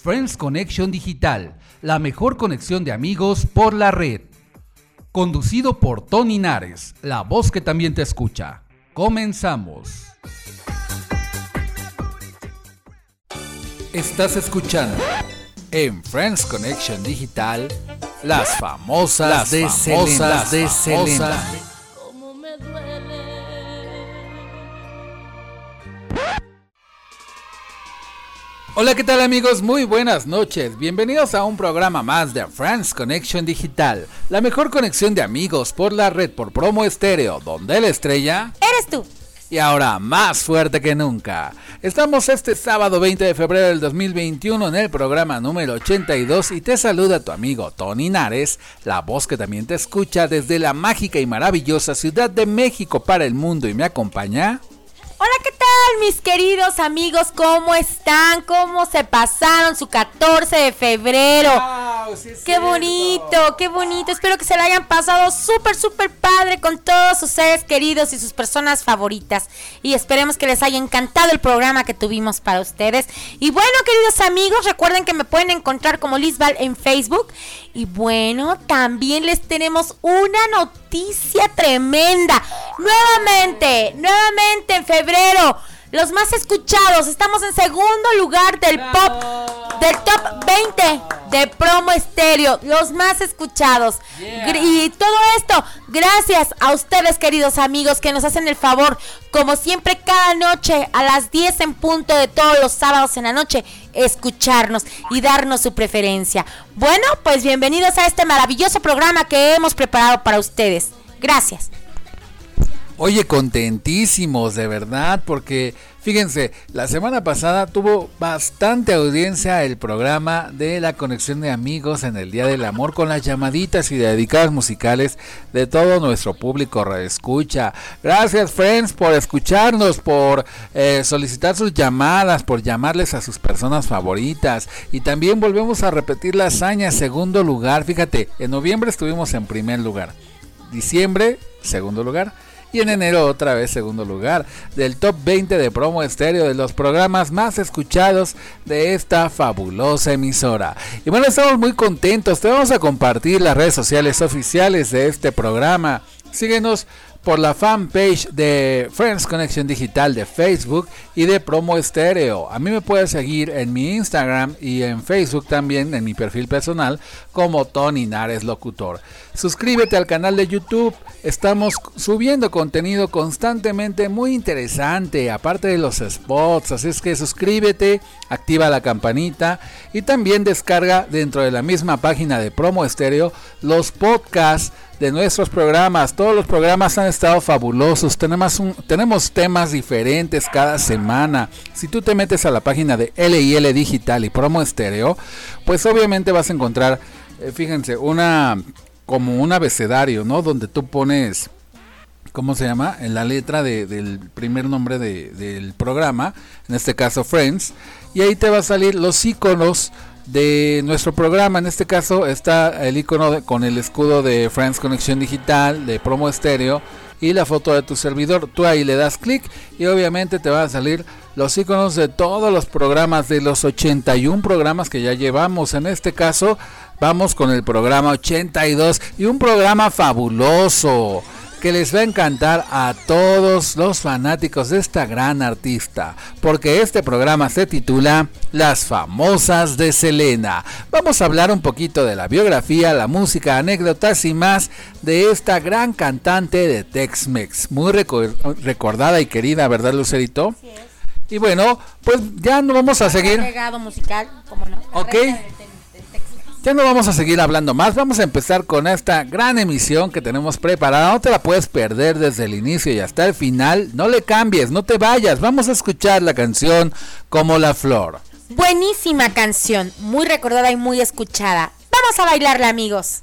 Friends Connection Digital, la mejor conexión de amigos por la red. Conducido por Tony Nares, la voz que también te escucha. Comenzamos. Estás escuchando en Friends Connection Digital las famosas, las de famosas de Selena. Hola, ¿qué tal amigos? Muy buenas noches. Bienvenidos a un programa más de Friends Connection Digital, la mejor conexión de amigos por la red por promo estéreo, donde la estrella eres tú. Y ahora más fuerte que nunca. Estamos este sábado 20 de febrero del 2021 en el programa número 82 y te saluda tu amigo Tony Nares, la voz que también te escucha desde la mágica y maravillosa Ciudad de México para el mundo y me acompaña. Hola, ¿qué tal mis queridos amigos? ¿Cómo están? ¿Cómo se pasaron su 14 de febrero? qué bonito, qué bonito. Espero que se la hayan pasado súper, súper padre con todos sus seres queridos y sus personas favoritas. Y esperemos que les haya encantado el programa que tuvimos para ustedes. Y bueno, queridos amigos, recuerden que me pueden encontrar como Lisbal en Facebook. Y bueno, también les tenemos una noticia tremenda. Nuevamente, nuevamente en febrero los más escuchados. Estamos en segundo lugar del pop, del top 20 de promo estéreo. Los más escuchados. Y todo esto, gracias a ustedes, queridos amigos, que nos hacen el favor, como siempre, cada noche a las 10 en punto de todos los sábados en la noche, escucharnos y darnos su preferencia. Bueno, pues bienvenidos a este maravilloso programa que hemos preparado para ustedes. Gracias. Oye, contentísimos, de verdad, porque fíjense, la semana pasada tuvo bastante audiencia el programa de la conexión de amigos en el Día del Amor con las llamaditas y dedicadas musicales de todo nuestro público reescucha. Gracias, friends, por escucharnos, por eh, solicitar sus llamadas, por llamarles a sus personas favoritas. Y también volvemos a repetir la hazaña, segundo lugar. Fíjate, en noviembre estuvimos en primer lugar. Diciembre, segundo lugar y en enero otra vez segundo lugar del top 20 de promo estéreo de los programas más escuchados de esta fabulosa emisora. Y bueno, estamos muy contentos, te vamos a compartir las redes sociales oficiales de este programa. Síguenos por la fanpage de Friends Connection Digital de Facebook y de Promo Estéreo. A mí me puedes seguir en mi Instagram y en Facebook también, en mi perfil personal, como Tony Nares Locutor. Suscríbete al canal de YouTube, estamos subiendo contenido constantemente muy interesante, aparte de los spots, así es que suscríbete, activa la campanita y también descarga dentro de la misma página de Promo Estéreo los podcasts de nuestros programas. Todos los programas han estado fabulosos. Tenemos, un, tenemos temas diferentes cada semana. Si tú te metes a la página de LIL Digital y Promo Estéreo, pues obviamente vas a encontrar, eh, fíjense, una como un abecedario, ¿no? Donde tú pones ¿cómo se llama? En la letra del primer nombre del programa, en este caso Friends, y ahí te va a salir los iconos de nuestro programa. En este caso está el icono con el escudo de Friends Conexión Digital, de Promo Estéreo y la foto de tu servidor. Tú ahí le das clic y obviamente te van a salir los iconos de todos los programas, de los 81 programas que ya llevamos. En este caso vamos con el programa 82 y un programa fabuloso que les va a encantar a todos los fanáticos de esta gran artista, porque este programa se titula Las famosas de Selena. Vamos a hablar un poquito de la biografía, la música, anécdotas y más de esta gran cantante de Tex-Mex, muy recordada y querida, ¿verdad, Lucerito? Y bueno, pues ya no vamos a seguir. musical, no. Ok. Ya no vamos a seguir hablando más, vamos a empezar con esta gran emisión que tenemos preparada. No te la puedes perder desde el inicio y hasta el final. No le cambies, no te vayas. Vamos a escuchar la canción Como la Flor. Buenísima canción, muy recordada y muy escuchada. Vamos a bailarla, amigos.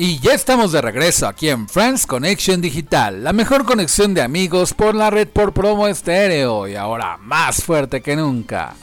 Y ya estamos de regreso aquí en Friends Connection Digital, la mejor conexión de amigos por la red por promo estéreo y ahora más fuerte que nunca.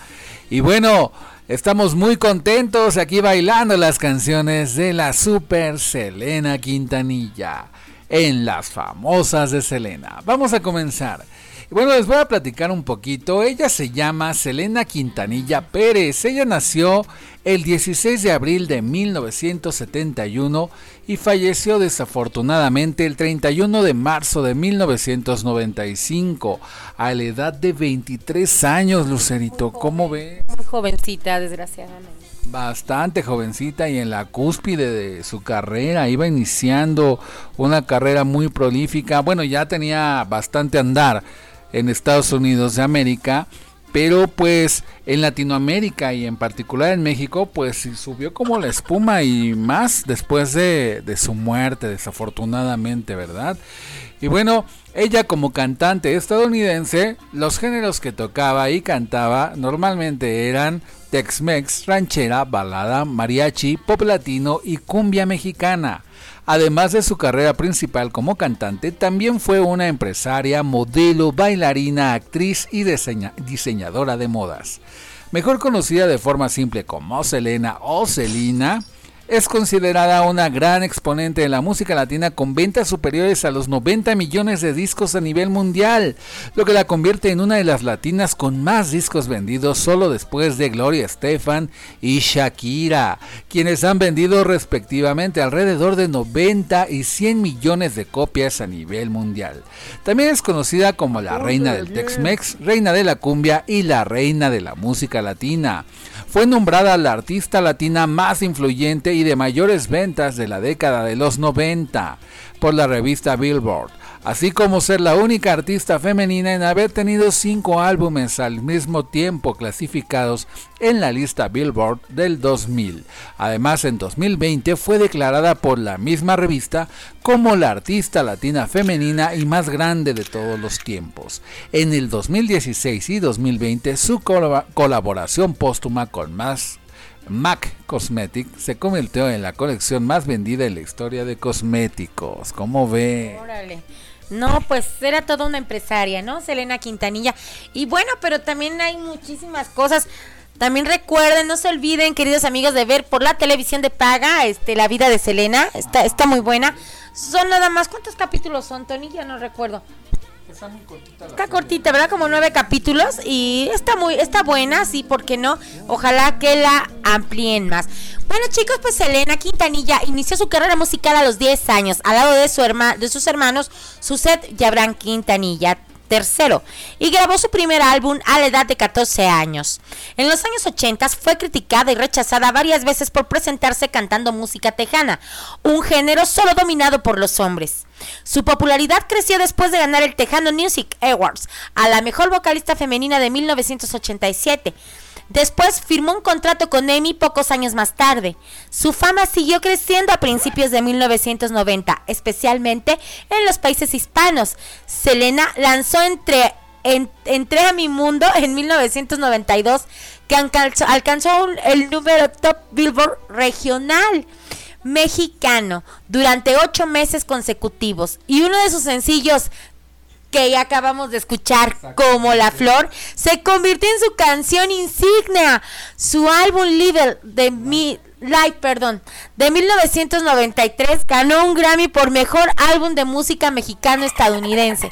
Y bueno, estamos muy contentos aquí bailando las canciones de la super Selena Quintanilla en las famosas de Selena. Vamos a comenzar. Bueno, les voy a platicar un poquito. Ella se llama Selena Quintanilla Pérez. Ella nació el 16 de abril de 1971 y falleció desafortunadamente el 31 de marzo de 1995 a la edad de 23 años, Lucerito. ¿Cómo ves? Muy jovencita, desgraciadamente. Bastante jovencita y en la cúspide de su carrera, iba iniciando una carrera muy prolífica. Bueno, ya tenía bastante andar en Estados Unidos de América, pero pues en Latinoamérica y en particular en México, pues subió como la espuma y más después de, de su muerte, desafortunadamente, ¿verdad? Y bueno, ella como cantante estadounidense, los géneros que tocaba y cantaba normalmente eran Tex-Mex, ranchera, balada, mariachi, pop latino y cumbia mexicana. Además de su carrera principal como cantante, también fue una empresaria, modelo, bailarina, actriz y diseñadora de modas. Mejor conocida de forma simple como Selena o Selina, es considerada una gran exponente de la música latina con ventas superiores a los 90 millones de discos a nivel mundial, lo que la convierte en una de las latinas con más discos vendidos solo después de Gloria Estefan y Shakira, quienes han vendido respectivamente alrededor de 90 y 100 millones de copias a nivel mundial. También es conocida como la reina del Tex-Mex, reina de la cumbia y la reina de la música latina. Fue nombrada la artista latina más influyente y de mayores ventas de la década de los 90 por la revista Billboard así como ser la única artista femenina en haber tenido cinco álbumes al mismo tiempo clasificados en la lista Billboard del 2000. Además, en 2020 fue declarada por la misma revista como la artista latina femenina y más grande de todos los tiempos. En el 2016 y 2020 su colaboración póstuma con MAC Cosmetic se convirtió en la colección más vendida en la historia de cosméticos. ¿Cómo ve? No, pues era toda una empresaria, ¿no? Selena Quintanilla. Y bueno, pero también hay muchísimas cosas. También recuerden, no se olviden, queridos amigos, de ver por la televisión de paga este, la vida de Selena. Está, está muy buena. Son nada más, ¿cuántos capítulos son, Tony? Ya no recuerdo. Está cortita, ¿verdad? Como nueve capítulos y está muy, está buena, sí, ¿por qué no? Ojalá que la amplíen más. Bueno, chicos, pues Elena Quintanilla inició su carrera musical a los 10 años, al lado de, su de sus hermanos, Suset y Abraham Quintanilla tercero y grabó su primer álbum a la edad de 14 años. En los años 80 fue criticada y rechazada varias veces por presentarse cantando música tejana, un género solo dominado por los hombres. Su popularidad creció después de ganar el Tejano Music Awards a la mejor vocalista femenina de 1987. Después firmó un contrato con EMI pocos años más tarde. Su fama siguió creciendo a principios de 1990, especialmente en los países hispanos. Selena lanzó entre Entré a mi mundo en 1992 que alcanzó el número top Billboard regional mexicano durante ocho meses consecutivos y uno de sus sencillos que ya acabamos de escuchar como La Flor, se convirtió en su canción insignia. Su álbum Live de mi Live, perdón, de 1993 ganó un Grammy por mejor álbum de música mexicano estadounidense,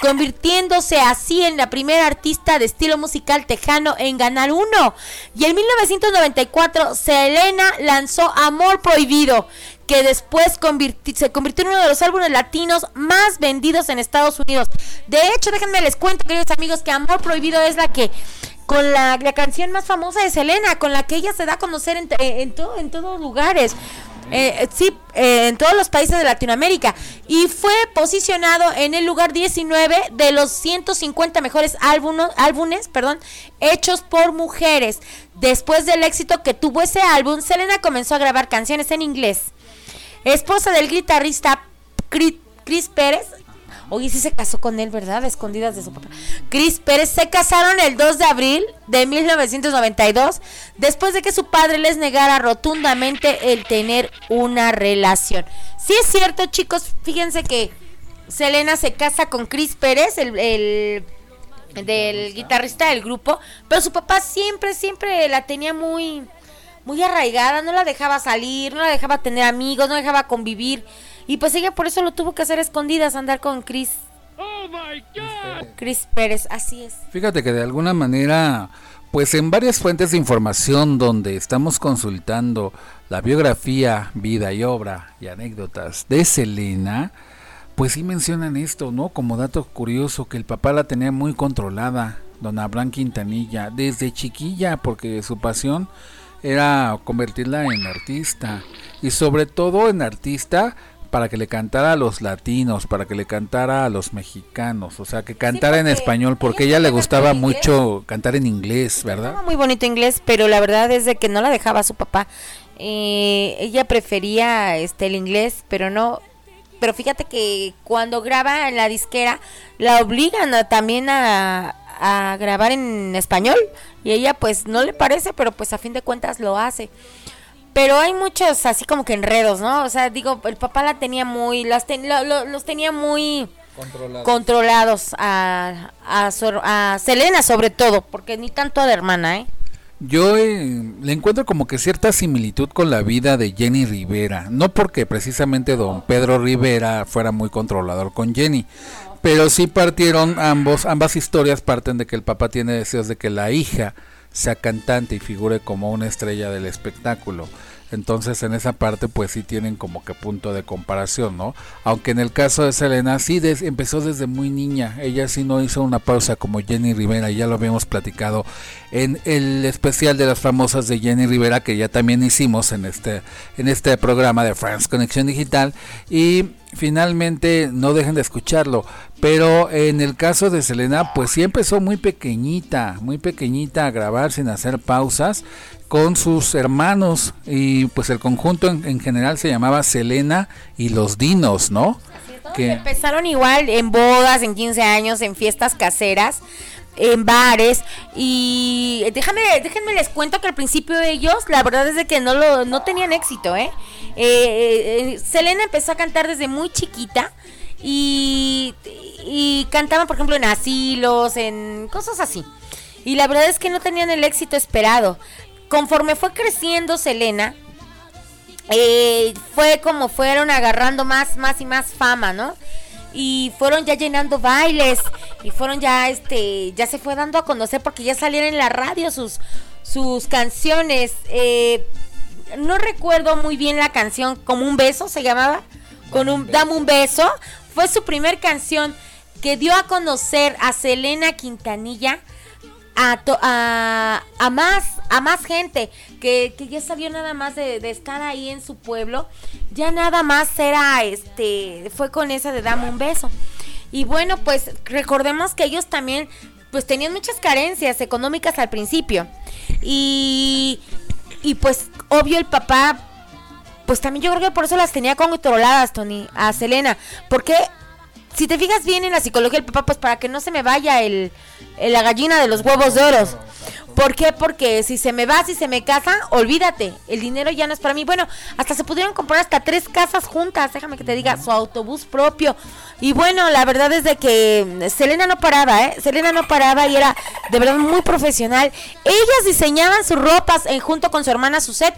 convirtiéndose así en la primera artista de estilo musical tejano en ganar uno. Y en 1994 Selena lanzó Amor Prohibido, que después se convirtió en uno de los álbumes latinos más vendidos en Estados Unidos. De hecho, déjenme les cuento, queridos amigos, que Amor Prohibido es la que con la, canción más famosa de Selena, con la que ella se da a conocer en, en, todo, en todos lugares. Eh, sí, eh, en todos los países de Latinoamérica. Y fue posicionado en el lugar 19 de los 150 mejores álbumes, álbumes perdón, hechos por mujeres. Después del éxito que tuvo ese álbum, Selena comenzó a grabar canciones en inglés esposa del guitarrista Chris Pérez. Oye, sí se casó con él, ¿verdad? Escondidas de su papá. Chris Pérez se casaron el 2 de abril de 1992, después de que su padre les negara rotundamente el tener una relación. Sí es cierto, chicos, fíjense que Selena se casa con Chris Pérez, el, el del guitarrista del grupo, pero su papá siempre, siempre la tenía muy muy arraigada, no la dejaba salir, no la dejaba tener amigos, no la dejaba convivir. Y pues ella por eso lo tuvo que hacer escondidas, andar con Chris. Oh Chris Pérez, así es. Fíjate que de alguna manera, pues en varias fuentes de información donde estamos consultando la biografía, vida y obra y anécdotas de Selena, pues sí mencionan esto, ¿no? Como dato curioso, que el papá la tenía muy controlada, don Abraham Quintanilla, desde chiquilla, porque su pasión era convertirla en artista y sobre todo en artista para que le cantara a los latinos, para que le cantara a los mexicanos, o sea, que cantara en español, porque ella le gustaba mucho cantar en inglés, ¿verdad? Muy bonito inglés, pero la verdad es de que no la dejaba su papá. Eh, ella prefería este el inglés, pero no pero fíjate que cuando graba en la disquera la obligan también a, a grabar en español y ella pues no le parece, pero pues a fin de cuentas lo hace. Pero hay muchos así como que enredos, ¿no? O sea, digo, el papá la tenía muy, las los tenía muy controlados, a, a, a, Selena sobre todo, porque ni tanto a la hermana, ¿eh? yo eh, le encuentro como que cierta similitud con la vida de Jenny Rivera. No porque precisamente don Pedro Rivera fuera muy controlador con Jenny, pero sí partieron ambos, ambas historias parten de que el papá tiene deseos de que la hija sea cantante y figure como una estrella del espectáculo. Entonces en esa parte pues sí tienen como que punto de comparación, ¿no? Aunque en el caso de Selena sí empezó desde muy niña, ella sí no hizo una pausa como Jenny Rivera, ya lo habíamos platicado en el especial de las famosas de Jenny Rivera que ya también hicimos en este, en este programa de France Conexión Digital y finalmente no dejen de escucharlo. Pero en el caso de Selena, pues sí empezó muy pequeñita, muy pequeñita a grabar sin hacer pausas con sus hermanos y pues el conjunto en, general se llamaba Selena y los Dinos, ¿no? que empezaron igual en bodas, en 15 años, en fiestas caseras en bares y déjame déjenme les cuento que al principio ellos la verdad es de que no lo no tenían éxito ¿eh? Eh, eh, Selena empezó a cantar desde muy chiquita y, y cantaban por ejemplo en asilos en cosas así. Y la verdad es que no tenían el éxito esperado. Conforme fue creciendo Selena fue como fueron agarrando más más y más fama no y fueron ya llenando bailes y fueron ya este ya se fue dando a conocer porque ya salieron en la radio sus sus canciones. Eh, no recuerdo muy bien la canción como un beso se llamaba con un dame un beso. Fue su primer canción que dio a conocer a Selena Quintanilla a, a, más a más gente que, ya salió nada más de, estar ahí en su pueblo ya nada más era este fue con esa de dame un beso. Y bueno pues recordemos que ellos también pues tenían muchas carencias económicas al principio. Y y pues obvio el papá pues también yo creo que por eso las tenía controladas Tony a Selena porque si te fijas bien en la psicología del papá, pues para que no se me vaya el, la gallina de los huevos de oro. ¿Por qué? Porque si se me va, si se me casa, olvídate, el dinero ya no es para mí. Bueno, hasta se pudieron comprar hasta tres casas juntas, déjame que te diga, su autobús propio. Y bueno, la verdad es de que Selena no paraba, ¿eh? Selena no paraba y era de verdad muy profesional. Ellas diseñaban sus ropas en, junto con su hermana Suset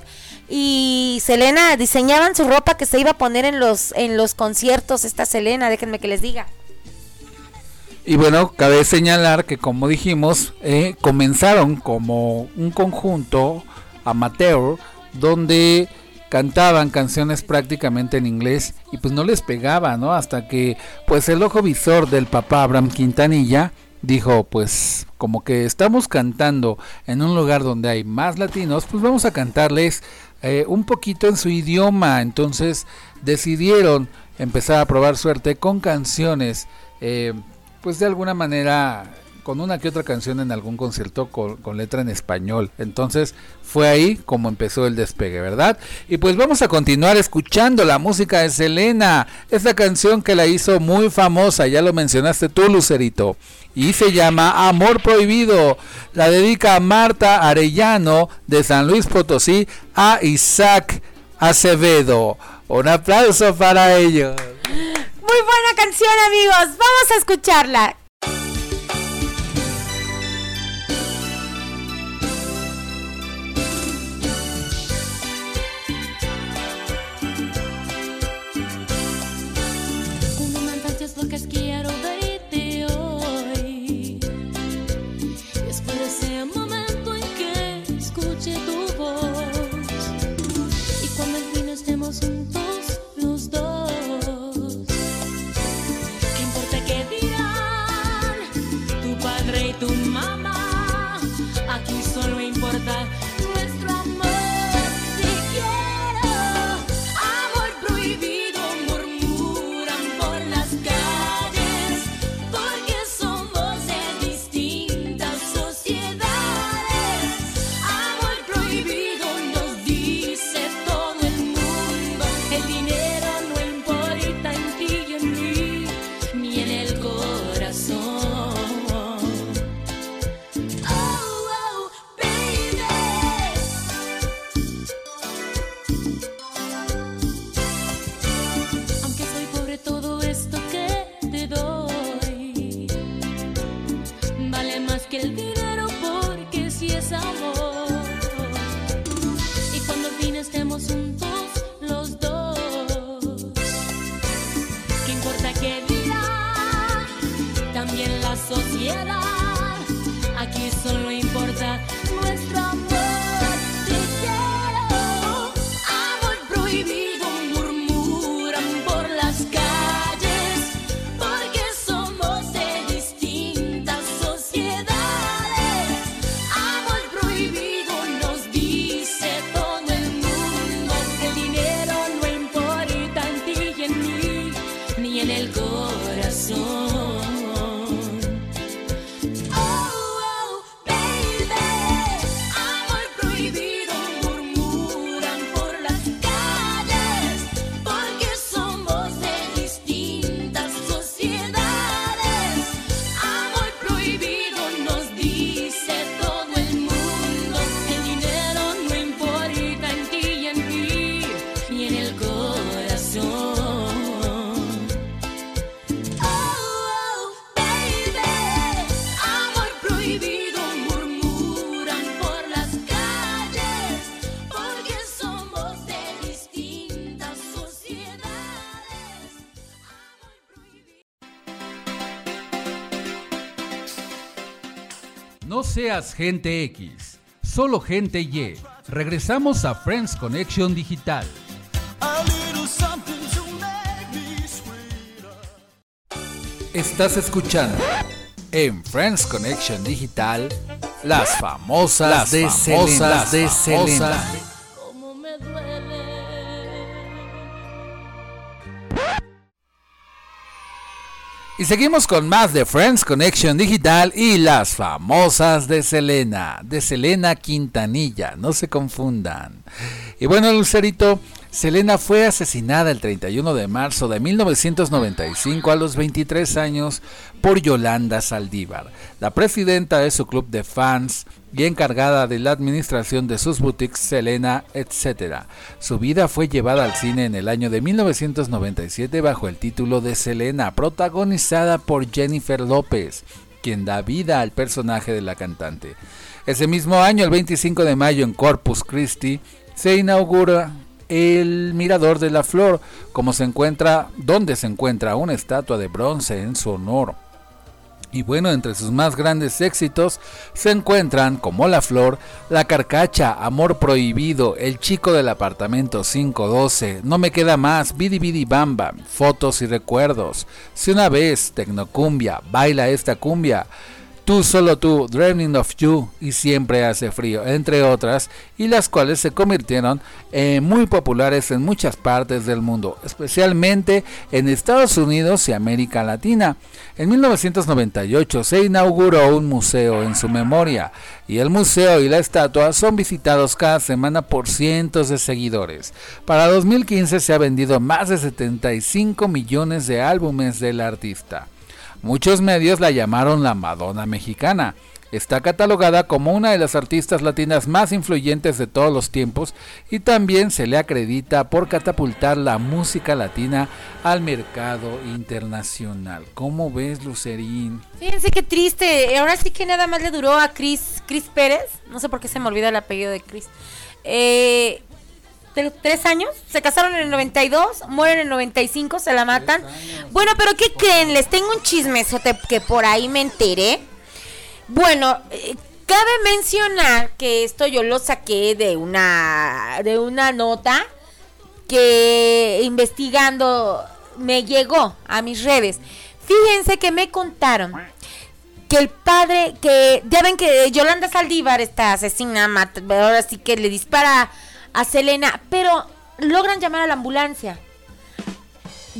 y Selena diseñaban su ropa que se iba a poner en los en los conciertos esta Selena déjenme que les diga. Y bueno cabe señalar que como dijimos eh, comenzaron como un conjunto amateur donde cantaban canciones prácticamente en inglés y pues no les pegaba no hasta que pues el ojo visor del papá Abraham Quintanilla dijo, pues como que estamos cantando en un lugar donde hay más latinos, pues vamos a cantarles eh, un poquito en su idioma. Entonces decidieron empezar a probar suerte con canciones, eh, pues de alguna manera con una que otra canción en algún concierto con, letra en español. Entonces fue ahí como empezó el despegue, ¿verdad? Y pues vamos a continuar escuchando la música de Selena, esta canción que la hizo muy famosa, ya lo mencionaste tú, Lucerito, y se llama Amor Prohibido. La dedica Marta Arellano de San Luis Potosí a Isaac Acevedo. Un aplauso para ellos. Muy buena canción amigos, vamos a escucharla. juntos. Seas gente X, solo gente Y. Regresamos a Friends Connection Digital. Estás escuchando en Friends Connection Digital las famosas de famosas de Selena. Y seguimos con más de Friends Connection Digital y las famosas de Selena, de Selena Quintanilla, no se confundan. Y bueno, Lucerito, Selena fue asesinada el 31 de marzo de 1995 a los 23 años por Yolanda Saldívar, la presidenta de su club de fans y encargada de la administración de sus boutiques Selena, etc. Su vida fue llevada al cine en el año de 1997 bajo el título de Selena, protagonizada por Jennifer López, quien da vida al personaje de la cantante. Ese mismo año, el 25 de mayo, en Corpus Christi, se inaugura el Mirador de la Flor, como se encuentra, donde se encuentra una estatua de bronce en su honor. Y bueno, entre sus más grandes éxitos se encuentran como La Flor, La Carcacha, Amor Prohibido, El Chico del Apartamento 512, No Me Queda Más, Bidi Bidi Bamba, Fotos y Recuerdos, Si una vez, Tecnocumbia, Baila esta cumbia, Tú solo tú, Dreaming of You y Siempre hace frío, entre otras, y las cuales se convirtieron en muy populares en muchas partes del mundo, especialmente en Estados Unidos y América Latina. En 1998 se inauguró un museo en su memoria, y el museo y la estatua son visitados cada semana por cientos de seguidores. Para 2015 se ha vendido más de 75 millones de álbumes del artista. Muchos medios la llamaron la Madonna mexicana. Está catalogada como una de las artistas latinas más influyentes de todos los tiempos y también se le acredita por catapultar la música latina al mercado internacional. ¿Cómo ves, Lucerín? Fíjense qué triste. Ahora sí que nada más le duró a Cris, Cris Pérez. No sé por qué se me olvida el apellido de Cris. Eh, tres años, se casaron en el 92, mueren en el 95, se la matan. Bueno, pero ¿qué creen? Les tengo un chismesote que por ahí me enteré. Bueno, eh, cabe mencionar que esto yo lo saqué de una de una nota que investigando me llegó a mis redes. Fíjense que me contaron que el padre, que ya ven que Yolanda Saldívar, esta asesina, ahora sí que le dispara a Selena, pero logran llamar a la ambulancia.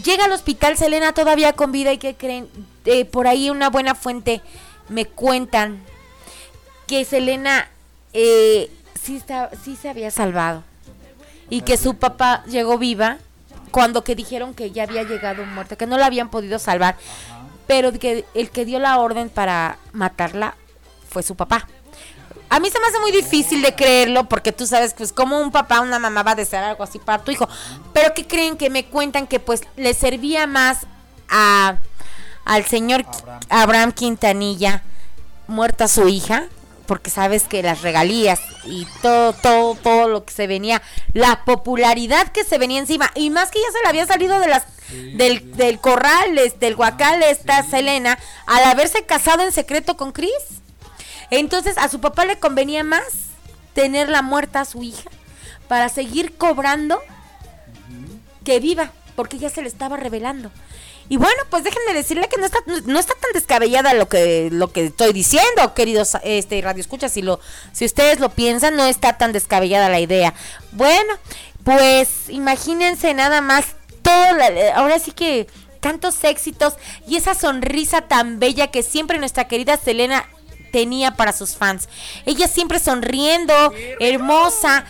Llega al hospital Selena todavía con vida y que creen, eh, por ahí una buena fuente me cuentan que Selena eh, sí, está, sí se había salvado y que su papá llegó viva cuando que dijeron que ya había llegado muerta, que no la habían podido salvar, pero que el que dio la orden para matarla fue su papá. A mí se me hace muy difícil de creerlo porque tú sabes, pues, como un papá o una mamá va a desear algo así para tu hijo. Pero ¿qué creen que me cuentan que, pues, le servía más a al señor Abraham, Quintanilla muerta su hija? Porque sabes que las regalías y todo, todo, todo lo que se venía, la popularidad que se venía encima, y más que ya se le había salido de las del, del corral, del guacal, esta Selena, al haberse casado en secreto con Chris. Entonces a su papá le convenía más tenerla muerta a su hija para seguir cobrando que viva, porque ya se le estaba revelando. Y bueno, pues déjenme decirle que no está, no está tan descabellada lo que, lo que estoy diciendo, queridos este, Radio Escucha. Si, lo, si ustedes lo piensan, no está tan descabellada la idea. Bueno, pues imagínense nada más todo, ahora sí que tantos éxitos y esa sonrisa tan bella que siempre nuestra querida Selena tenía para sus fans. Ella siempre sonriendo, hermosa,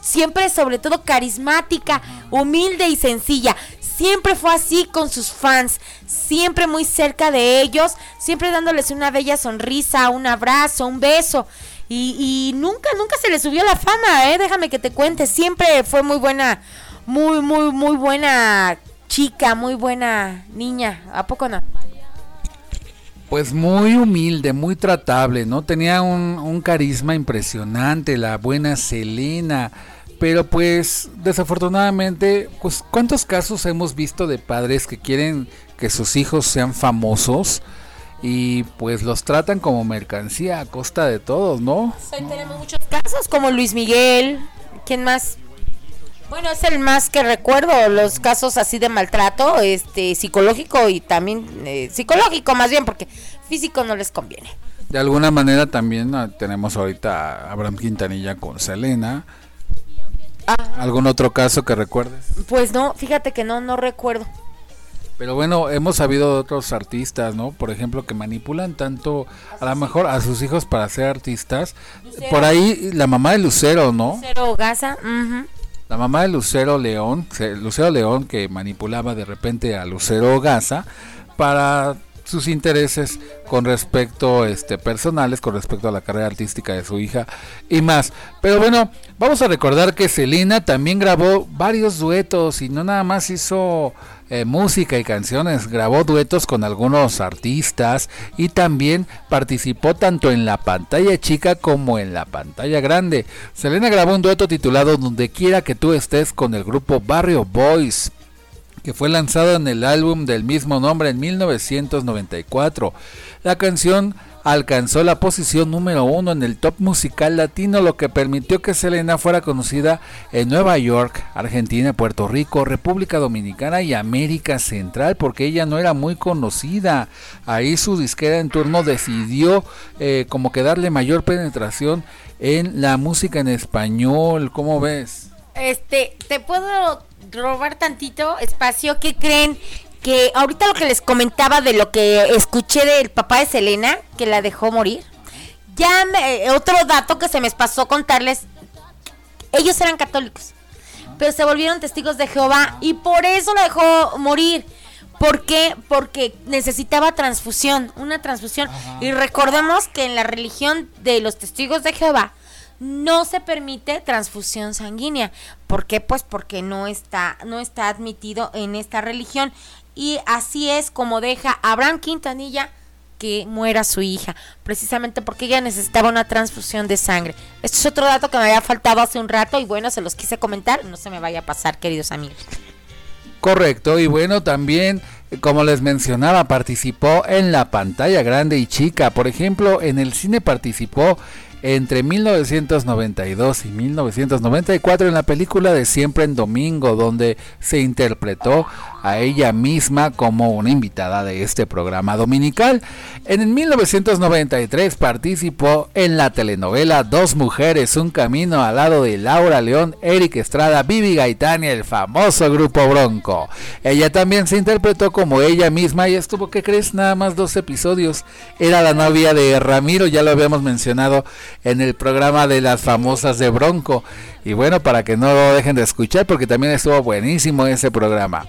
siempre sobre todo carismática, humilde y sencilla. Siempre fue así con sus fans, siempre muy cerca de ellos, siempre dándoles una bella sonrisa, un abrazo, un beso. Y, nunca, nunca se le subió la fama, ¿eh? Déjame que te cuente, siempre fue muy buena, muy, muy, muy buena chica, muy buena niña. ¿A poco no? Pues muy humilde, muy tratable, ¿no? Tenía un, carisma impresionante, la buena Selena. Pero pues desafortunadamente, pues ¿cuántos casos hemos visto de padres que quieren que sus hijos sean famosos y pues los tratan como mercancía a costa de todos, ¿no? Sí, tenemos muchos casos como Luis Miguel, ¿quién más? Bueno, es el más que recuerdo, los casos así de maltrato, este, psicológico y también eh, psicológico más bien, porque físico no les conviene. De alguna manera también ah, tenemos ahorita a Abraham Quintanilla con Selena. Ah. ¿Algún otro caso que recuerdes? Pues no, fíjate que no, no recuerdo. Pero bueno, hemos sabido de otros artistas, ¿no? Por ejemplo, que manipulan tanto, a lo mejor, a sus hijos para ser artistas. Por ahí, la mamá de Lucero, ¿no? Lucero Gaza, La mamá de Lucero León, Lucero León, que manipulaba de repente a Lucero Gaza para sus intereses con respecto este personales con respecto a la carrera artística de su hija y más. Pero bueno vamos a recordar que Selena también grabó varios duetos y no nada más hizo eh, música y canciones grabó duetos con algunos artistas y también participó tanto en la pantalla chica como en la pantalla grande Selena grabó un dueto titulado Donde quiera que tú estés con el grupo Barrio Boys que fue lanzado en el álbum del mismo nombre en 1994. La canción alcanzó la posición número uno en el top musical latino, lo que permitió que Selena fuera conocida en Nueva York, Argentina, Puerto Rico, República Dominicana y América Central, porque ella no era muy conocida. Ahí su disquera en turno decidió eh, como que darle mayor penetración en la música en español. ¿Cómo ves? Este, te puedo robar tantito espacio, ¿qué creen? Que ahorita lo que les comentaba de lo que escuché del papá de Selena, que la dejó morir. Ya me, otro dato que se me pasó contarles, ellos eran católicos, pero se volvieron testigos de Jehová y por eso la dejó morir. ¿Por qué? Porque necesitaba transfusión, una transfusión. Y recordemos que en la religión de los testigos de Jehová, no se permite transfusión sanguínea. ¿Por qué? Pues porque no está, no está admitido en esta religión. Y así es como deja Abraham Quintanilla que muera su hija, precisamente porque ella necesitaba una transfusión de sangre. Esto es otro dato que me había faltado hace un rato y bueno, se los quise comentar, no se me vaya a pasar, queridos amigos. Correcto, y bueno, también, como les mencionaba, participó en la pantalla grande y chica. Por ejemplo, en el cine participó entre 1992 y 1994 en la película de Siempre en Domingo, donde se interpretó a ella misma como una invitada de este programa dominical. En 1993 participó en la telenovela Dos Mujeres, Un Camino al lado de Laura León, Eric Estrada, Vivi Gaitán y el famoso grupo Bronco. Ella también se interpretó como ella misma y estuvo, ¿qué crees? Nada más dos episodios. Era la novia de Ramiro, ya lo habíamos mencionado en el programa de las famosas de Bronco. Y bueno, para que no lo dejen de escuchar, porque también estuvo buenísimo ese programa.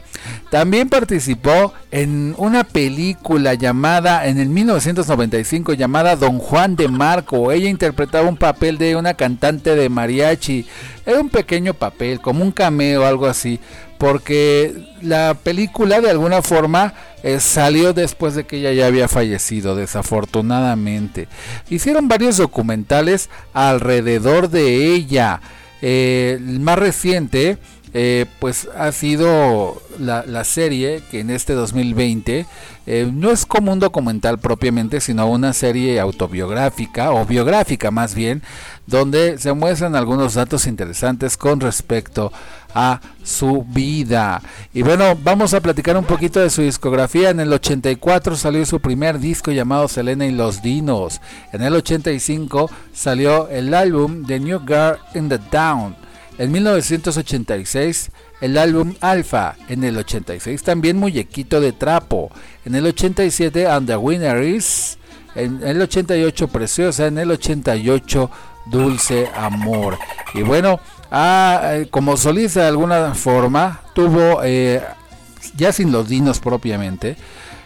También participó en una película llamada, en el 1995, llamada Don Juan de Marco. Ella interpretaba un papel de una cantante de mariachi. Era un pequeño papel, como un cameo, algo así. Porque la película de alguna forma eh, salió después de que ella ya había fallecido, desafortunadamente. Hicieron varios documentales alrededor de ella. Eh, el más reciente, eh, pues ha sido la, serie que en este 2020 eh, no es como un documental propiamente, sino una serie autobiográfica o biográfica más bien, donde se muestran algunos datos interesantes con respecto a su vida. Y bueno, vamos a platicar un poquito de su discografía. En el 84 salió su primer disco llamado Selena y los Dinos. En el 85 salió el álbum The New Girl in the Down. En 1986 el álbum Alpha, en el 86 también Muñequito de Trapo, en el 87 And the Winner Is, en el 88 Preciosa, en el 88 Dulce Amor. Y bueno, ah, eh, como solista de alguna forma, tuvo, eh, ya sin los dinos propiamente,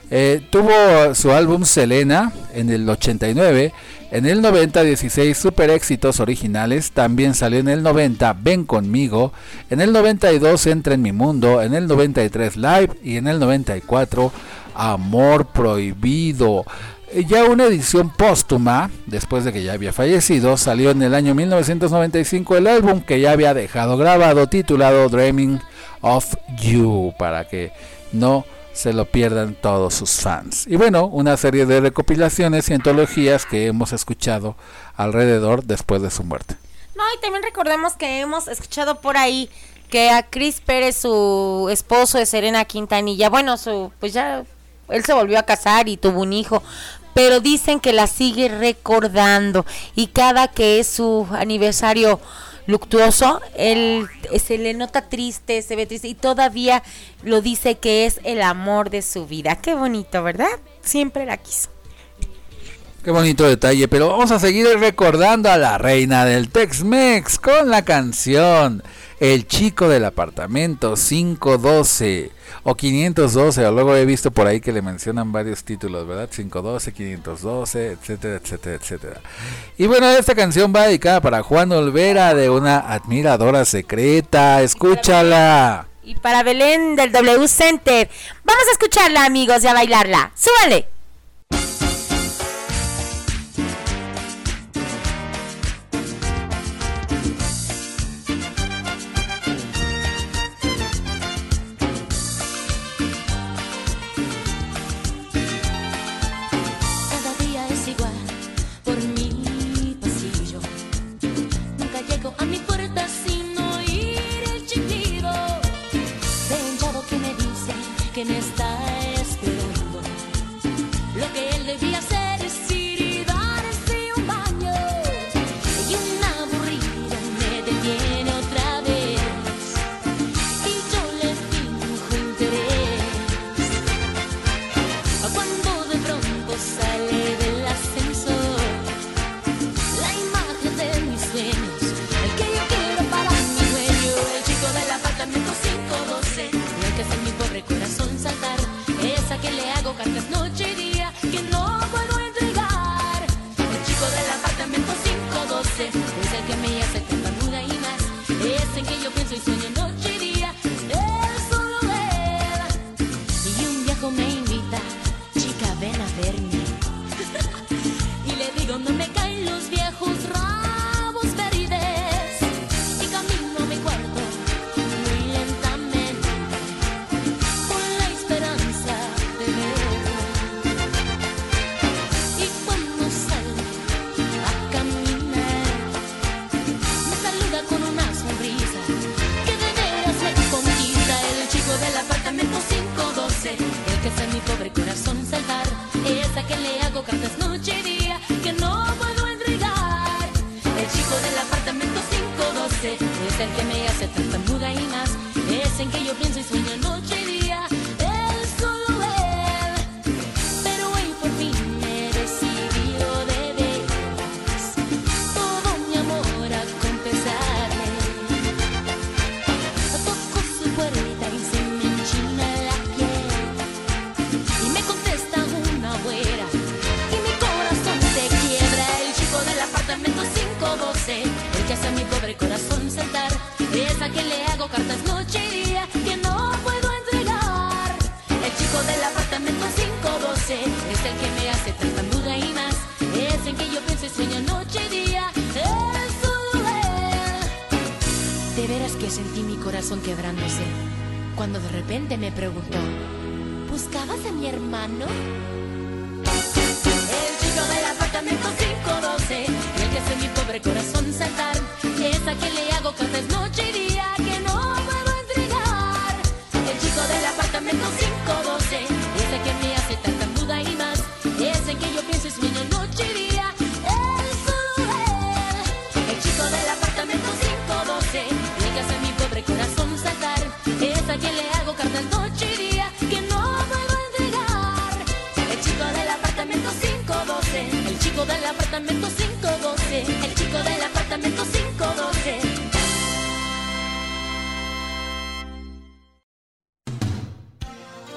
eh, tuvo su álbum Selena en el 89, en el 90 16 super éxitos originales, también salió en el 90 Ven conmigo, en el 92 Entra en mi mundo, en el 93 Live. Y en el 94 Amor prohibido. Eh, ya una edición póstuma, después de que ya había fallecido, salió en el año 1995 el álbum que ya había dejado grabado titulado Dreaming of You, para que no se lo pierdan todos sus fans. Y bueno, una serie de recopilaciones y antologías que hemos escuchado alrededor después de su muerte. No, y también recordemos que hemos escuchado por ahí que a Chris Pérez, su esposo de Serena Quintanilla, bueno, su, pues ya él se volvió a casar y tuvo un hijo, pero dicen que la sigue recordando y cada que es su aniversario luctuoso, él se le nota triste, se ve triste y todavía lo dice que es el amor de su vida. Qué bonito, ¿verdad? Siempre la quiso. Qué bonito detalle, pero vamos a seguir recordando a la reina del Tex-Mex con la canción El chico del apartamento 512 o 512, o luego he visto por ahí que le mencionan varios títulos, ¿verdad? 512, 512, etcétera, etcétera, etcétera. Y bueno, esta canción va dedicada para Juan Olvera de una admiradora secreta, escúchala. Y para Belén del W Center, vamos a escucharla amigos y a bailarla. ¡Súbale! repente me preguntó, ¿buscabas a mi hermano? El chico del apartamento 512, el que hace mi pobre corazón saltar, es a quien le hago cartas noche y día que no puedo entregar. El chico del apartamento 512.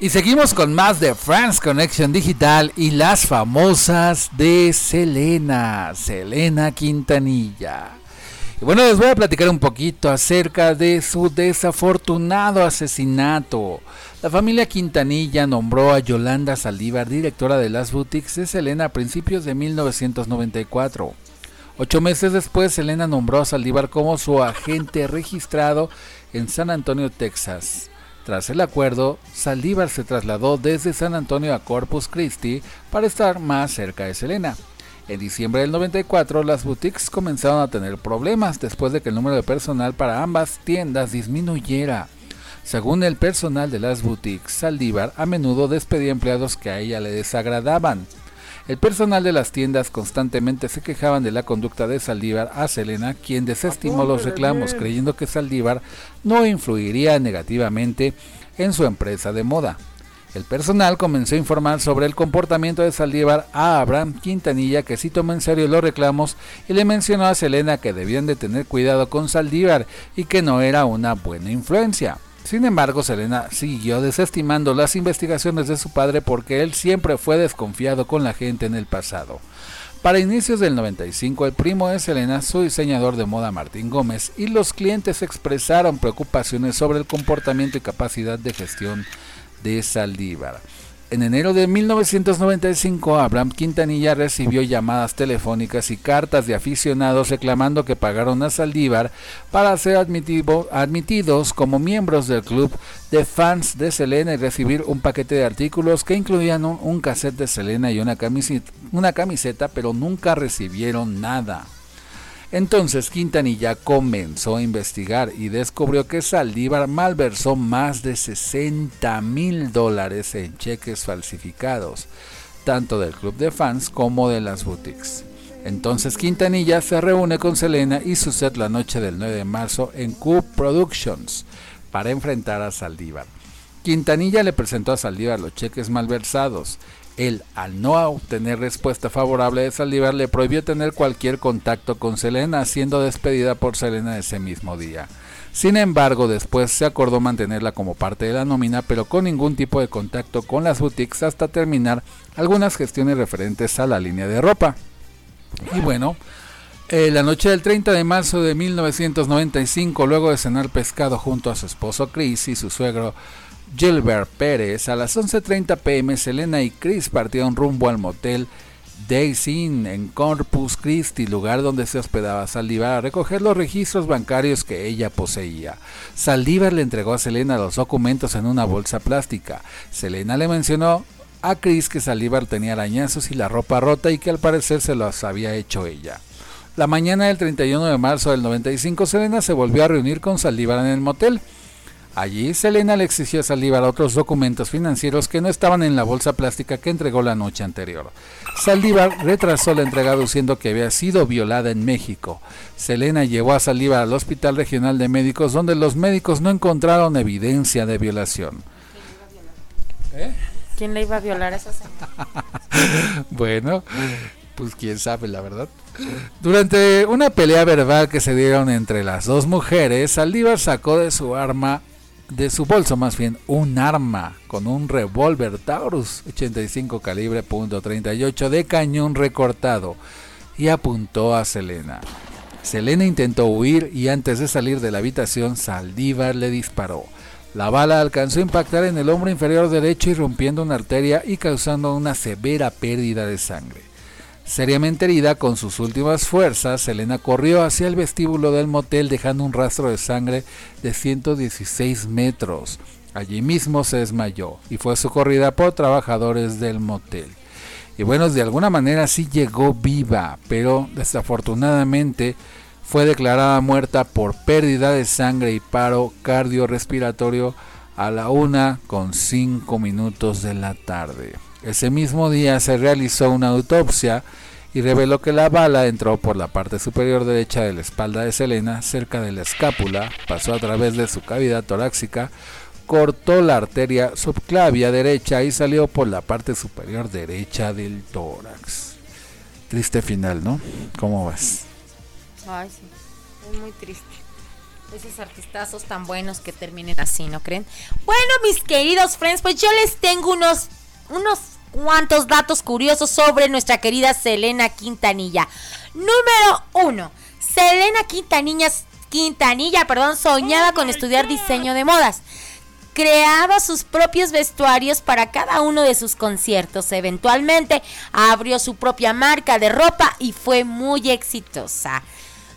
Y seguimos con más de France Connection Digital y las famosas de Selena, Selena Quintanilla. Y bueno, les voy a platicar un poquito acerca de su desafortunado asesinato. La familia Quintanilla nombró a Yolanda Saldívar directora de las boutiques de Selena a principios de 1994. Ocho meses después, Selena nombró a Saldívar como su agente registrado en San Antonio, Texas. Tras el acuerdo, Saldívar se trasladó desde San Antonio a Corpus Christi para estar más cerca de Selena. En diciembre del 94, las boutiques comenzaron a tener problemas después de que el número de personal para ambas tiendas disminuyera. Según el personal de las boutiques, Saldívar a menudo despedía empleados que a ella le desagradaban. El personal de las tiendas constantemente se quejaban de la conducta de Saldívar a Selena, quien desestimó los reclamos creyendo que Saldívar no influiría negativamente en su empresa de moda. El personal comenzó a informar sobre el comportamiento de Saldívar a Abraham Quintanilla, que sí tomó en serio los reclamos y le mencionó a Selena que debían de tener cuidado con Saldívar y que no era una buena influencia. Sin embargo, Selena siguió desestimando las investigaciones de su padre porque él siempre fue desconfiado con la gente en el pasado. Para inicios del 95, el primo de Selena, su diseñador de moda Martín Gómez, y los clientes expresaron preocupaciones sobre el comportamiento y capacidad de gestión de Saldívar. En enero de 1995, Abraham Quintanilla recibió llamadas telefónicas y cartas de aficionados reclamando que pagaron a Saldívar para ser admitidos como miembros del club de fans de Selena y recibir un paquete de artículos que incluían un, un cassette de Selena y una camiseta, una camiseta, pero nunca recibieron nada. Entonces Quintanilla comenzó a investigar y descubrió que Saldívar malversó más de 60 mil dólares en cheques falsificados, tanto del club de fans como de las boutiques. Entonces Quintanilla se reúne con Selena y su set la noche del 9 de marzo en Q Productions para enfrentar a Saldívar. Quintanilla le presentó a Saldívar los cheques malversados él, al no obtener respuesta favorable de Saldívar, le prohibió tener cualquier contacto con Selena, siendo despedida por Selena ese mismo día. Sin embargo, después se acordó mantenerla como parte de la nómina, pero con ningún tipo de contacto con las boutiques hasta terminar algunas gestiones referentes a la línea de ropa. Y bueno, eh, la noche del 30 de marzo de 1995, luego de cenar pescado junto a su esposo Chris y su suegro Gilbert Pérez. A las 11.30 pm, Selena y Chris partieron rumbo al motel Daisy en Corpus Christi, lugar donde se hospedaba Saldívar, a recoger los registros bancarios que ella poseía. Saldívar le entregó a Selena los documentos en una bolsa plástica. Selena le mencionó a Chris que Saldívar tenía arañazos y la ropa rota y que al parecer se los había hecho ella. La mañana del 31 de marzo del 95, Selena se volvió a reunir con Saldívar en el motel. Allí, Selena le exigió a Saldívar otros documentos financieros que no estaban en la bolsa plástica que entregó la noche anterior. Saldívar retrasó la entrega diciendo que había sido violada en México. Selena llevó a Saldívar al Hospital Regional de Médicos donde los médicos no encontraron evidencia de violación. ¿Quién le iba a violar a esa bueno, pues quién sabe la verdad. Durante una pelea verbal que se dieron entre las dos mujeres, Saldívar sacó de su arma de su bolso más bien un arma con un revólver Taurus 85 calibre .38 de cañón recortado y apuntó a Selena. Selena intentó huir y antes de salir de la habitación Saldívar le disparó. La bala alcanzó a impactar en el hombro inferior derecho y rompiendo una arteria y causando una severa pérdida de sangre. Seriamente herida con sus últimas fuerzas, Selena corrió hacia el vestíbulo del motel dejando un rastro de sangre de 116 metros. Allí mismo se desmayó y fue socorrida por trabajadores del motel. Y bueno, de alguna manera sí llegó viva, pero desafortunadamente fue declarada muerta por pérdida de sangre y paro cardiorrespiratorio a la una con cinco minutos de la tarde. Ese mismo día se realizó una autopsia y reveló que la bala entró por la parte superior derecha de la espalda de Selena, cerca de la escápula, pasó a través de su cavidad torácica, cortó la arteria subclavia derecha y salió por la parte superior derecha del tórax. Triste final, ¿no? ¿Cómo vas? Ay, sí, es muy triste. Esos artistazos tan buenos que terminen así, ¿no creen? Bueno, mis queridos friends, pues yo les tengo unos, unos cuantos datos curiosos sobre nuestra querida Selena Quintanilla. Número uno, Selena Quintanilla, Quintanilla, perdón, soñaba con estudiar diseño de modas creaba sus propios vestuarios para cada uno de sus conciertos. Eventualmente abrió su propia marca de ropa y fue muy exitosa.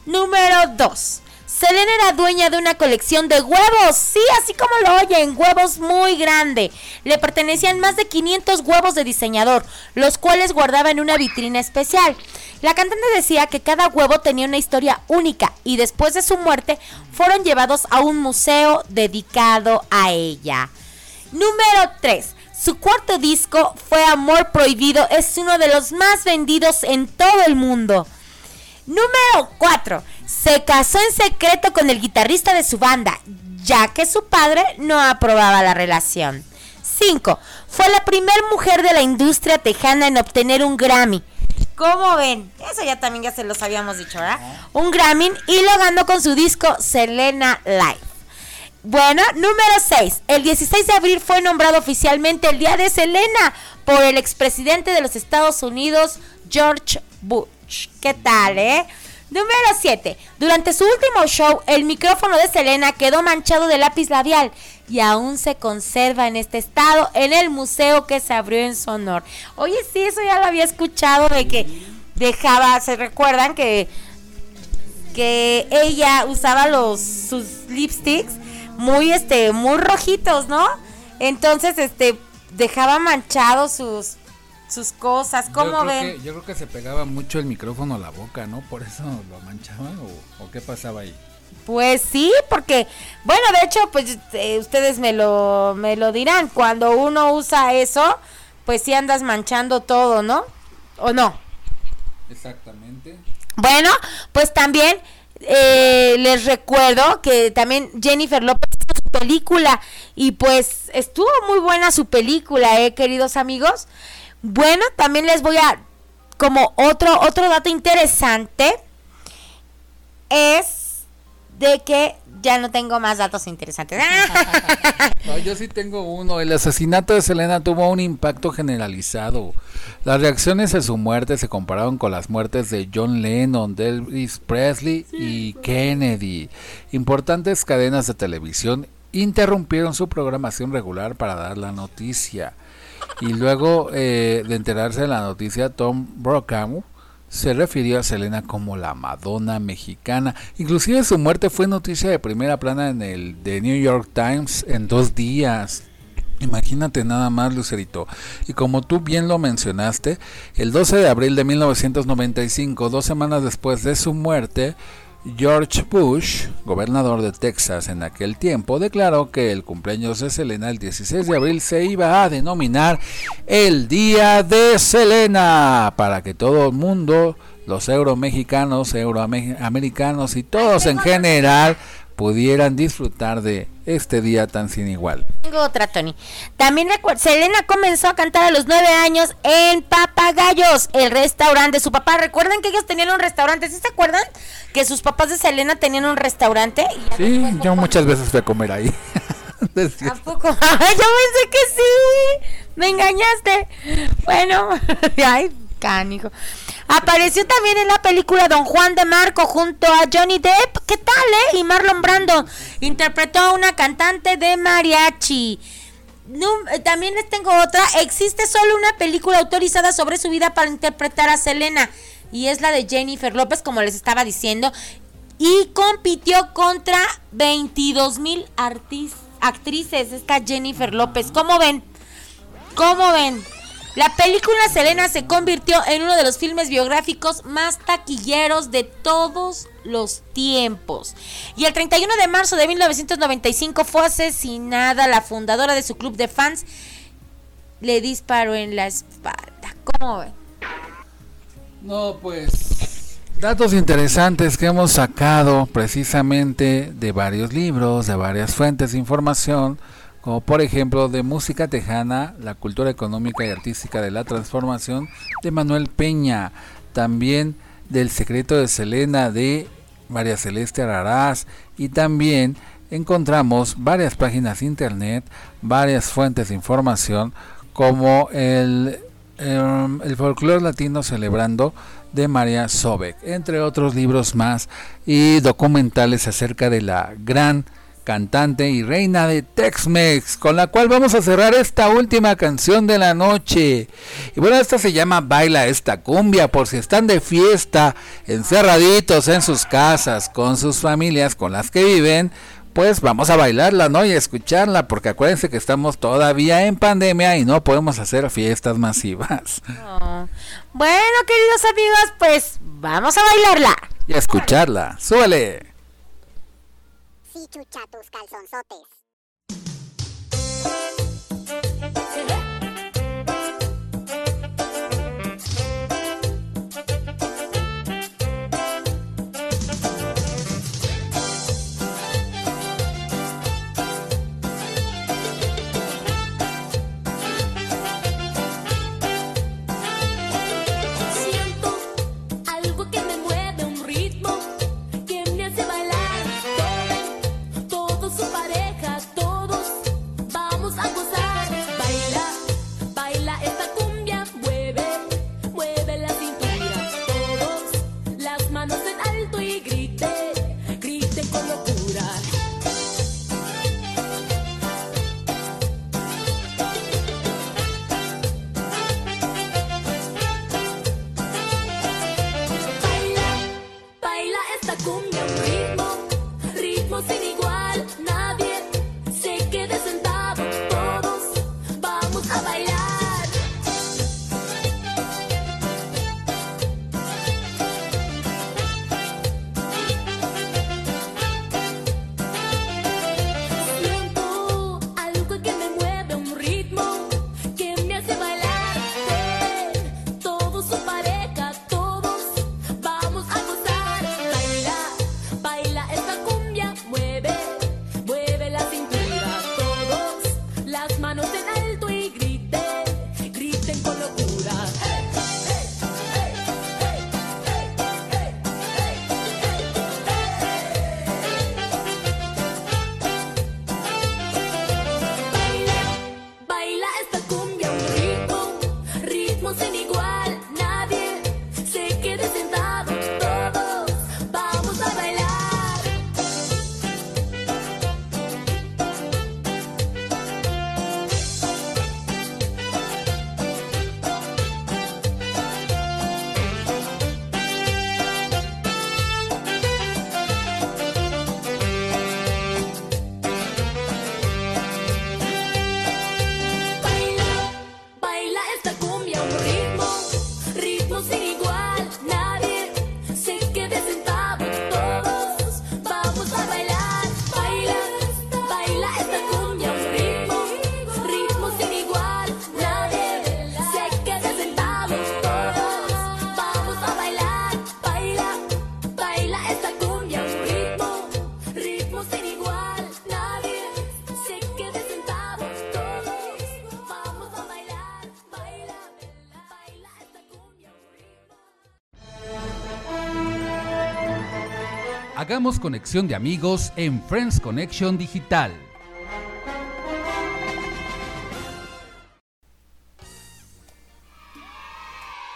Número 2. Selena era dueña de una colección de huevos, sí, así como lo oyen, huevos muy grande. Le pertenecían más de 500 huevos de diseñador, los cuales guardaba en una vitrina especial. La cantante decía que cada huevo tenía una historia única y después de su muerte fueron llevados a un museo dedicado a ella. Número 3. Su cuarto disco fue Amor Prohibido, es uno de los más vendidos en todo el mundo. Número 4. Se casó en secreto con el guitarrista de su banda, ya que su padre no aprobaba la relación. 5. Fue la primera mujer de la industria tejana en obtener un Grammy. ¿Cómo ven? Eso ya también ya se los habíamos dicho, ¿verdad? Un Grammy y lo ganó con su disco Selena Live. Bueno, número 6. El 16 de abril fue nombrado oficialmente el Día de Selena por el expresidente de los Estados Unidos, George Bush. ¿Qué tal, eh? Número 7. Durante su último show, el micrófono de Selena quedó manchado de lápiz labial y aún se conserva en este estado en el museo que se abrió en su honor. Oye, sí, eso ya lo había escuchado de que dejaba, se recuerdan que que ella usaba los sus lipsticks muy este muy rojitos, ¿no? Entonces, este dejaba manchados sus sus cosas, ¿cómo ven? yo creo que se pegaba mucho el micrófono a la boca, ¿no? Por eso lo manchaban o, o qué pasaba ahí. Pues sí, porque, bueno, de hecho, pues eh, ustedes me lo, me lo dirán, cuando uno usa eso, pues sí andas manchando todo, ¿no? ¿O no? Exactamente. Bueno, pues también eh, les recuerdo que también Jennifer López hizo su película y pues estuvo muy buena su película, ¿eh, queridos amigos? Bueno, también les voy a, como otro, otro dato interesante, es de que ya no tengo más datos interesantes. yo sí tengo uno. El asesinato de Selena tuvo un impacto generalizado. Las reacciones a su muerte se compararon con las muertes de John Lennon, Elvis Presley y Kennedy. Importantes cadenas de televisión interrumpieron su programación regular para dar la noticia. Y luego eh, de enterarse de la noticia, Tom Brokaw se refirió a Selena como la Madonna mexicana. Inclusive su muerte fue noticia de primera plana en el The New York Times en dos días. Imagínate nada más, Lucerito. Y como tú bien lo mencionaste, el 12 de abril de 1995, dos semanas después de su muerte, George Bush, gobernador de Texas en aquel tiempo, declaró que el cumpleaños de Selena el 16 de abril se iba a denominar el Día de Selena para que todo el mundo, los euromexicanos, euroamericanos y todos en general pudieran disfrutar de este día tan sin igual. Tengo otra, Tony. También recuerdo, Selena comenzó a cantar a los nueve años en Papagayos, el restaurante de su papá. Recuerden que ellos tenían un restaurante, ¿sí se acuerdan? Que sus papás de Selena tenían un restaurante. sí, yo muchas veces fui a comer ahí. ¿A poco? yo pensé que sí. Me engañaste. Bueno, ay, cánico. Apareció también en la película Don Juan de Marco junto a Johnny Depp. ¿Qué tal, eh? Y Marlon Brando interpretó a una cantante de mariachi. Eh, también les tengo otra. Existe solo una película autorizada sobre su vida para interpretar a Selena. Y es la de Jennifer López, como les estaba diciendo. Y compitió contra 22 mil actrices. Esta Jennifer López. ¿Cómo ven? ¿Cómo ven? La película Selena se convirtió en uno de los filmes biográficos más taquilleros de todos los tiempos. Y el 31 de marzo de 1995 fue asesinada la fundadora de su club de fans. Le disparó en la espalda. ¿Cómo ven? No, pues datos interesantes que hemos sacado precisamente de varios libros, de varias fuentes de información como por ejemplo de música tejana, la cultura económica y artística de la transformación de Manuel Peña, también del secreto de Selena de María Celeste Araraz y también encontramos varias páginas internet, varias fuentes de información como el, em, el folclore latino celebrando de María Sobek, entre otros libros más y documentales acerca de la gran cantante y reina de Tex-Mex, con la cual vamos a cerrar esta última canción de la noche. Y bueno, esta se llama Baila esta cumbia, por si están de fiesta, encerraditos en sus casas, con sus familias, con las que viven, pues vamos a bailarla, ¿no? Y a escucharla, porque acuérdense que estamos todavía en pandemia y no podemos hacer fiestas masivas. Bueno, queridos amigos, pues vamos a bailarla. Y a escucharla. Súbele. Sí, chucha tus calzonzotes. Hagamos conexión de amigos en Friends Connection Digital.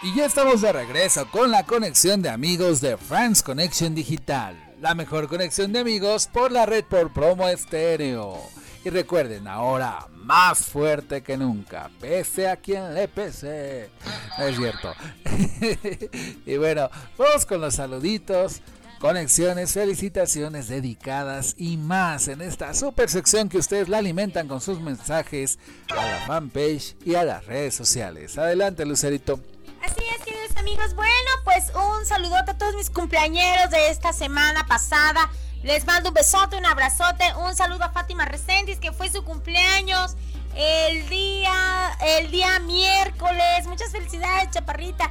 Y ya estamos de regreso con la conexión de amigos de Friends Connection Digital, la mejor conexión de amigos por la red por promo estéreo. Y recuerden, ahora más fuerte que nunca, pese a quien le pese. es cierto. y bueno, vamos con los saluditos conexiones, felicitaciones dedicadas y más en esta super sección que ustedes la alimentan con sus mensajes a la fanpage y a las redes sociales. Adelante, Lucerito. Así es, queridos amigos. Bueno, pues un saludote a todos mis cumpleañeros de esta semana pasada. Les mando un besote, un abrazote, un saludo a Fátima Reséndiz, que fue su cumpleaños el día, el día miércoles. Muchas felicidades, chaparrita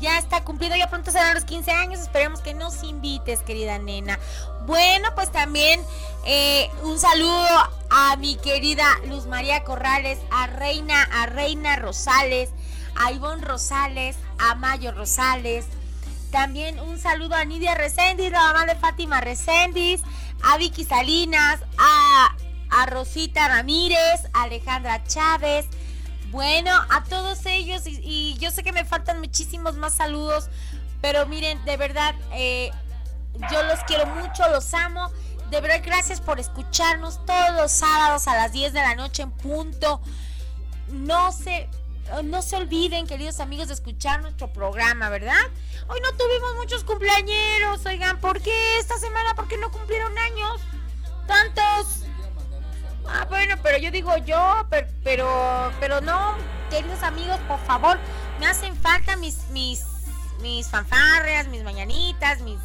ya está cumplido, ya pronto serán los 15 años, esperemos que nos invites, querida nena. Bueno, pues también eh, un saludo a mi querida Luz María Corrales, a Reina, a Reina Rosales, a Ivonne Rosales, a Mayo Rosales, También un saludo a Nidia Reséndiz, la mamá de Fátima Reséndiz, a Vicky Salinas, a, a Rosita Ramírez, a Alejandra Chávez. Bueno, a todos ellos, y, yo sé que me faltan muchísimos más saludos, pero miren, de verdad, eh, yo los quiero mucho, los amo. De verdad, gracias por escucharnos todos los sábados a las 10 de la noche en punto. No se, no se olviden, queridos amigos, de escuchar nuestro programa, ¿verdad? Hoy no tuvimos muchos cumpleañeros, oigan, ¿por qué esta semana? ¿Por qué no cumplieron años? Tantos. Ah, bueno, pero yo digo yo, pero, pero, pero no, queridos amigos, por favor, me hacen falta mis, mis, mis fanfarrias, mis mañanitas, mis,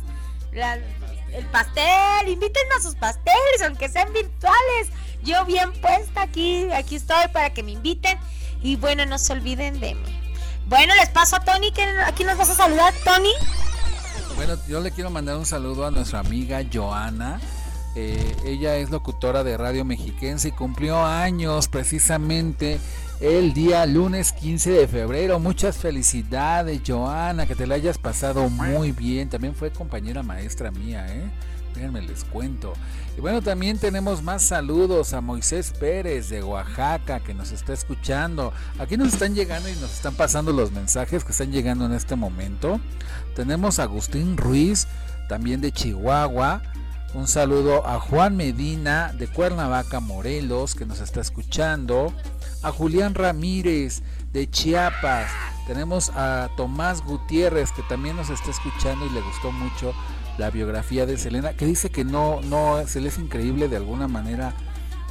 el pastel, invítenme a sus pasteles, aunque sean virtuales. Yo bien puesta aquí, aquí estoy para que me inviten. Y bueno, no se olviden de mí. Bueno, les paso a Tony, que aquí nos vas a saludar, Tony. Bueno, yo le quiero mandar un saludo a nuestra amiga Joana. Eh, ella es locutora de Radio Mexiquense y cumplió años precisamente el día lunes 15 de febrero. Muchas felicidades, Joana, que te la hayas pasado muy bien. También fue compañera maestra mía, ¿eh? Déjenme les cuento. Y bueno, también tenemos más saludos a Moisés Pérez de Oaxaca que nos está escuchando. Aquí nos están llegando y nos están pasando los mensajes que están llegando en este momento. Tenemos a Agustín Ruiz, también de Chihuahua. Un saludo a Juan Medina de Cuernavaca, Morelos, que nos está escuchando a Julián Ramírez de Chiapas. Tenemos a Tomás Gutiérrez que también nos está escuchando y le gustó mucho la biografía de Selena, que dice que no, no, se le es increíble de alguna manera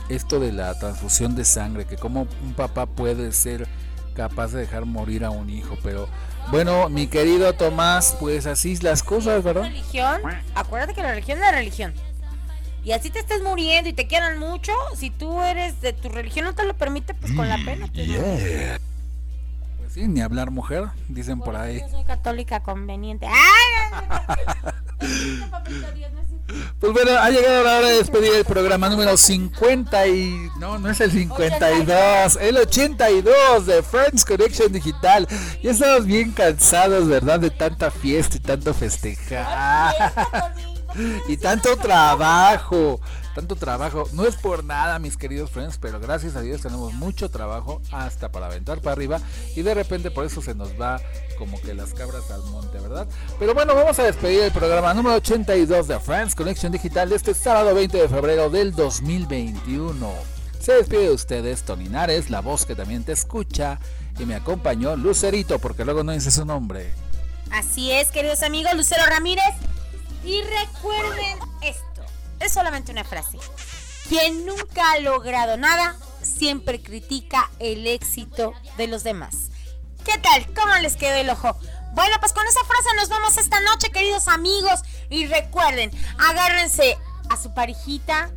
esto de la transfusión de sangre, que como un papá puede ser capaz de dejar morir a un hijo, pero bueno, mi querido Tomás, pues así las cosas, ¿verdad? Religión, acuérdate que la religión es la religión y así te estés muriendo y te quieran mucho, si tú eres de tu religión no te lo permite, pues con la mm, pena. Pues, pues sí, ni hablar mujer, dicen por ahí. Yo soy católica conveniente. Pues bueno, ha llegado la hora de despedir el programa número 50 y... No, no es el 52, el 82 de Friends Connection Digital. Ya estamos bien cansados, ¿verdad? De tanta fiesta y tanto festejar y tanto trabajo, tanto trabajo. No es por nada, mis queridos friends, pero gracias a Dios tenemos mucho trabajo hasta para aventar para arriba y de repente por eso se nos va como que las cabras al monte, ¿verdad? Pero bueno, vamos a despedir el programa número 82 de Friends Connection Digital de este sábado 20 de febrero del 2021. Se despide de ustedes Tony Nares, la voz que también te escucha, y me acompañó Lucerito, porque luego no dice su nombre. Así es, queridos amigos, Lucero Ramírez. Y recuerden esto, es solamente una frase. Quien nunca ha logrado nada, siempre critica el éxito de los demás. ¿Qué tal? ¿Cómo les quedó el ojo? Bueno, pues con esa frase nos vemos esta noche, queridos amigos. Y recuerden, agárrense a su parejita.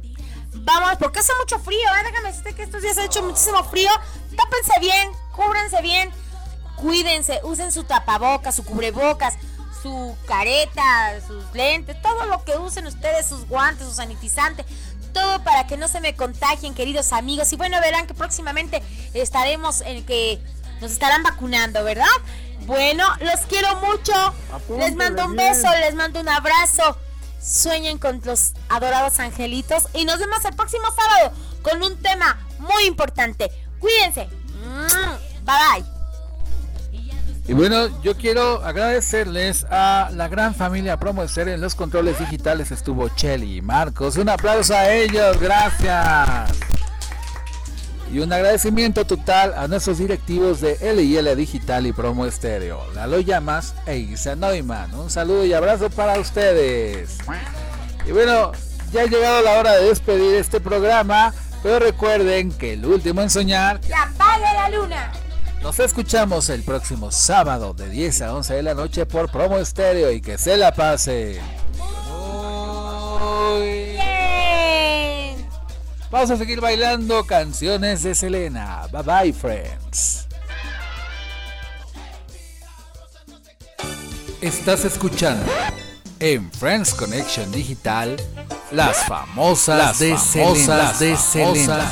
Vamos, porque hace mucho frío, ¿eh? Déjame decirte que estos días ha hecho muchísimo frío. Tápense bien, cúbranse bien, cuídense, usen su tapabocas, su cubrebocas su careta, sus lentes, todo lo que usen ustedes, sus guantes, su sanitizante, todo para que no se me contagien, queridos amigos. Y bueno, verán que próximamente estaremos en que nos estarán vacunando, ¿verdad? Bueno, los quiero mucho. Les mando un beso, les mando un abrazo. Sueñen con los adorados angelitos y nos vemos el próximo sábado con un tema muy importante. Cuídense. Bye bye. Y bueno, yo quiero agradecerles a la gran familia Promo en los controles digitales. Estuvo Chelly y Marcos. Un aplauso a ellos, gracias. Y un agradecimiento total a nuestros directivos de LIL Digital y Promo Estéreo, Lalo Llamas e Isa Neumann. Un saludo y abrazo para ustedes. Y bueno, ya ha llegado la hora de despedir este programa, pero recuerden que el último en soñar... ¡Que apague la luna! Nos escuchamos el próximo sábado de 10 a 11 de la noche por Promo Estéreo y que se la pase. Muy bien. Vamos a seguir bailando canciones de Selena. Bye bye, friends. Estás escuchando en Friends Connection Digital las famosas, de, famosas de Selena.